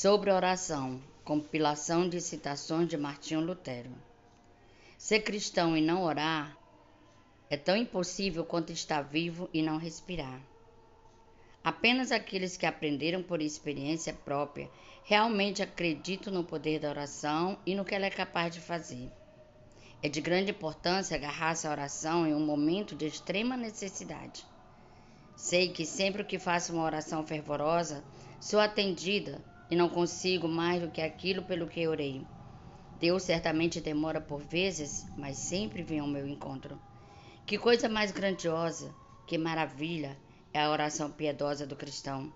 Sobre oração, compilação de citações de Martinho Lutero. Ser cristão e não orar é tão impossível quanto estar vivo e não respirar. Apenas aqueles que aprenderam por experiência própria realmente acreditam no poder da oração e no que ela é capaz de fazer. É de grande importância agarrar-se à oração em um momento de extrema necessidade. Sei que sempre que faço uma oração fervorosa, sou atendida e não consigo mais do que aquilo pelo que orei. Deus certamente demora por vezes, mas sempre vem ao meu encontro. Que coisa mais grandiosa, que maravilha é a oração piedosa do cristão.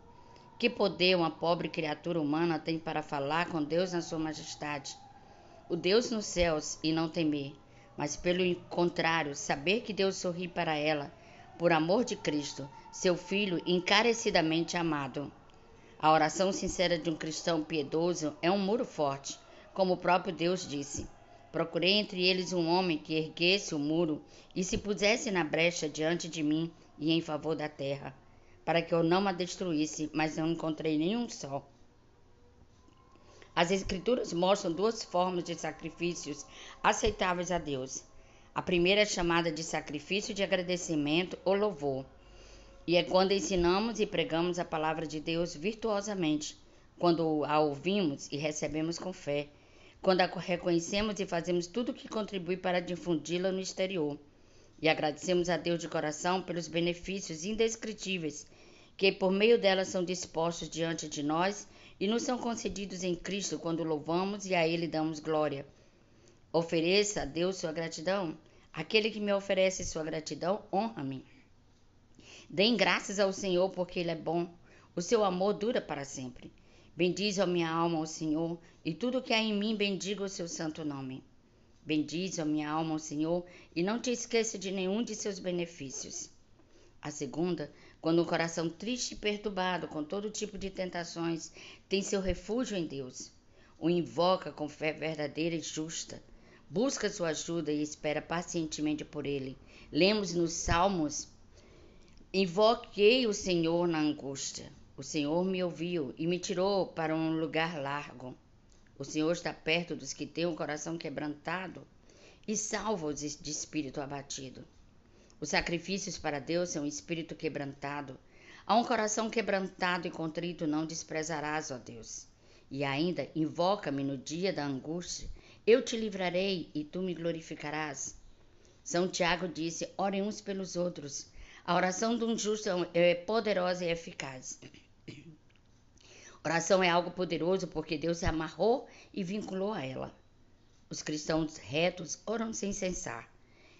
Que poder uma pobre criatura humana tem para falar com Deus na sua majestade. O Deus nos céus e não temer, mas pelo contrário, saber que Deus sorri para ela, por amor de Cristo, seu Filho encarecidamente amado. A oração sincera de um cristão piedoso é um muro forte, como o próprio Deus disse. Procurei entre eles um homem que erguesse o muro e se pusesse na brecha diante de mim e em favor da terra, para que eu não a destruísse, mas não encontrei nenhum só. As Escrituras mostram duas formas de sacrifícios aceitáveis a Deus. A primeira é chamada de sacrifício de agradecimento ou louvor e é quando ensinamos e pregamos a palavra de Deus virtuosamente, quando a ouvimos e recebemos com fé, quando a reconhecemos e fazemos tudo o que contribui para difundi-la no exterior, e agradecemos a Deus de coração pelos benefícios indescritíveis que por meio dela são dispostos diante de nós e nos são concedidos em Cristo quando louvamos e a Ele damos glória. Ofereça a Deus sua gratidão. Aquele que me oferece sua gratidão honra-me. Deem graças ao Senhor, porque Ele é bom. O seu amor dura para sempre. Bendize a minha alma ao Senhor, e tudo que há em mim bendiga o seu santo nome. Bendize a minha alma ao Senhor, e não te esqueça de nenhum de seus benefícios. A segunda, quando um coração triste e perturbado com todo tipo de tentações tem seu refúgio em Deus, o invoca com fé verdadeira e justa, busca sua ajuda e espera pacientemente por ele. Lemos nos Salmos Invoquei o Senhor na angústia. O Senhor me ouviu e me tirou para um lugar largo. O Senhor está perto dos que têm o coração quebrantado e salva-os de espírito abatido. Os sacrifícios para Deus são um espírito quebrantado. A um coração quebrantado e contrito não desprezarás, ó Deus. E ainda, invoca-me no dia da angústia. Eu te livrarei e tu me glorificarás. São Tiago disse: orem uns pelos outros a oração de um justo é poderosa e eficaz. Oração é algo poderoso porque Deus se amarrou e vinculou a ela. Os cristãos retos oram sem cessar.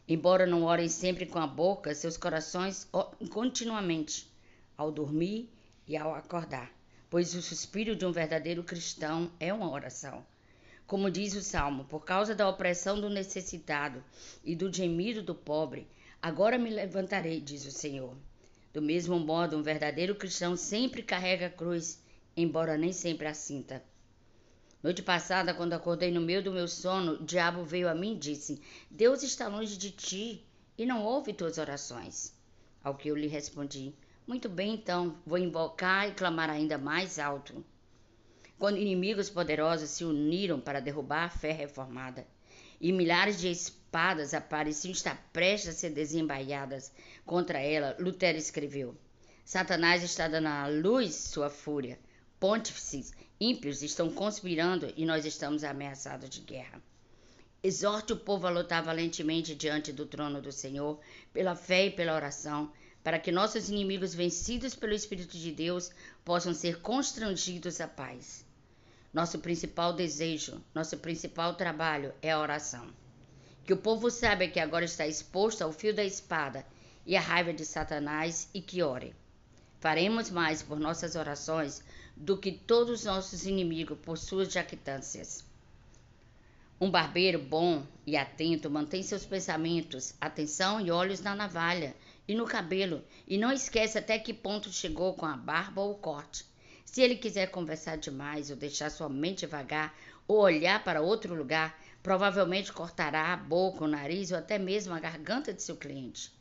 Embora não orem sempre com a boca, seus corações oram continuamente, ao dormir e ao acordar, pois o suspiro de um verdadeiro cristão é uma oração. Como diz o Salmo, por causa da opressão do necessitado e do gemido do pobre, Agora me levantarei, diz o Senhor. Do mesmo modo, um verdadeiro cristão sempre carrega a cruz, embora nem sempre a sinta. Noite passada, quando acordei no meio do meu sono, o diabo veio a mim e disse: Deus está longe de ti e não ouve tuas orações. Ao que eu lhe respondi: Muito bem, então, vou invocar e clamar ainda mais alto. Quando inimigos poderosos se uniram para derrubar a fé reformada, e milhares de espadas apareciam estar prestes a ser desembaiadas contra ela, Lutero escreveu: Satanás está dando à luz sua fúria. Pontífices ímpios estão conspirando e nós estamos ameaçados de guerra. Exorte o povo a lutar valentemente diante do trono do Senhor, pela fé e pela oração, para que nossos inimigos vencidos pelo Espírito de Deus possam ser constrangidos à paz. Nosso principal desejo, nosso principal trabalho é a oração. Que o povo saiba que agora está exposto ao fio da espada e à raiva de Satanás e que ore. Faremos mais por nossas orações do que todos os nossos inimigos por suas jactâncias. Um barbeiro bom e atento mantém seus pensamentos, atenção e olhos na navalha e no cabelo, e não esquece até que ponto chegou com a barba ou o corte. Se ele quiser conversar demais ou deixar sua mente vagar ou olhar para outro lugar, provavelmente cortará a boca, o nariz ou até mesmo a garganta de seu cliente.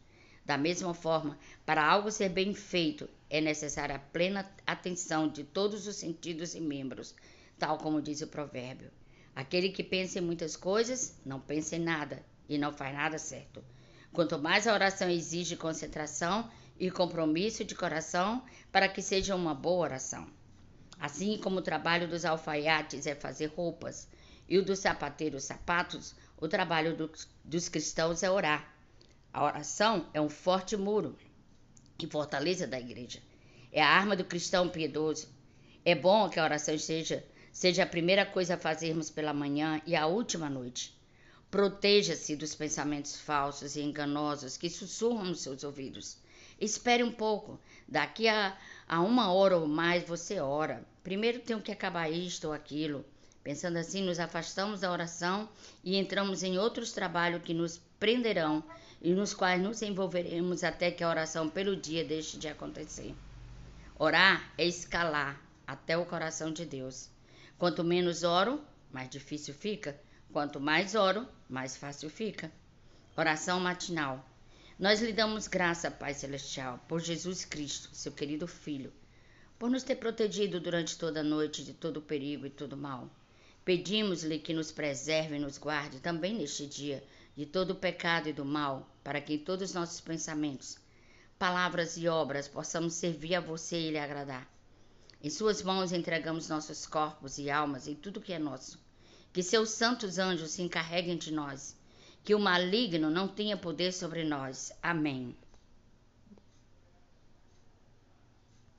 Da mesma forma, para algo ser bem feito, é necessária a plena atenção de todos os sentidos e membros, tal como diz o provérbio. Aquele que pensa em muitas coisas, não pensa em nada e não faz nada certo. Quanto mais a oração exige concentração e compromisso de coração para que seja uma boa oração. Assim como o trabalho dos alfaiates é fazer roupas e o dos sapateiros sapatos, o trabalho do, dos cristãos é orar. A oração é um forte muro e fortaleza da igreja. É a arma do cristão piedoso. É bom que a oração seja, seja a primeira coisa a fazermos pela manhã e a última noite. Proteja-se dos pensamentos falsos e enganosos que sussurram nos seus ouvidos. Espere um pouco. Daqui a, a uma hora ou mais você ora. Primeiro tenho que acabar isto ou aquilo. Pensando assim, nos afastamos da oração e entramos em outros trabalhos que nos prenderão e nos quais nos envolveremos até que a oração pelo dia deixe de acontecer. Orar é escalar até o coração de Deus. Quanto menos oro, mais difícil fica. Quanto mais oro, mais fácil fica. Oração matinal. Nós lhe damos graça, Pai Celestial, por Jesus Cristo, seu querido Filho, por nos ter protegido durante toda a noite de todo perigo e todo mal. Pedimos-lhe que nos preserve e nos guarde também neste dia de todo o pecado e do mal, para que em todos os nossos pensamentos, palavras e obras possamos servir a você e lhe agradar. Em Suas mãos entregamos nossos corpos e almas e tudo que é nosso que seus santos anjos se encarreguem de nós, que o maligno não tenha poder sobre nós. Amém.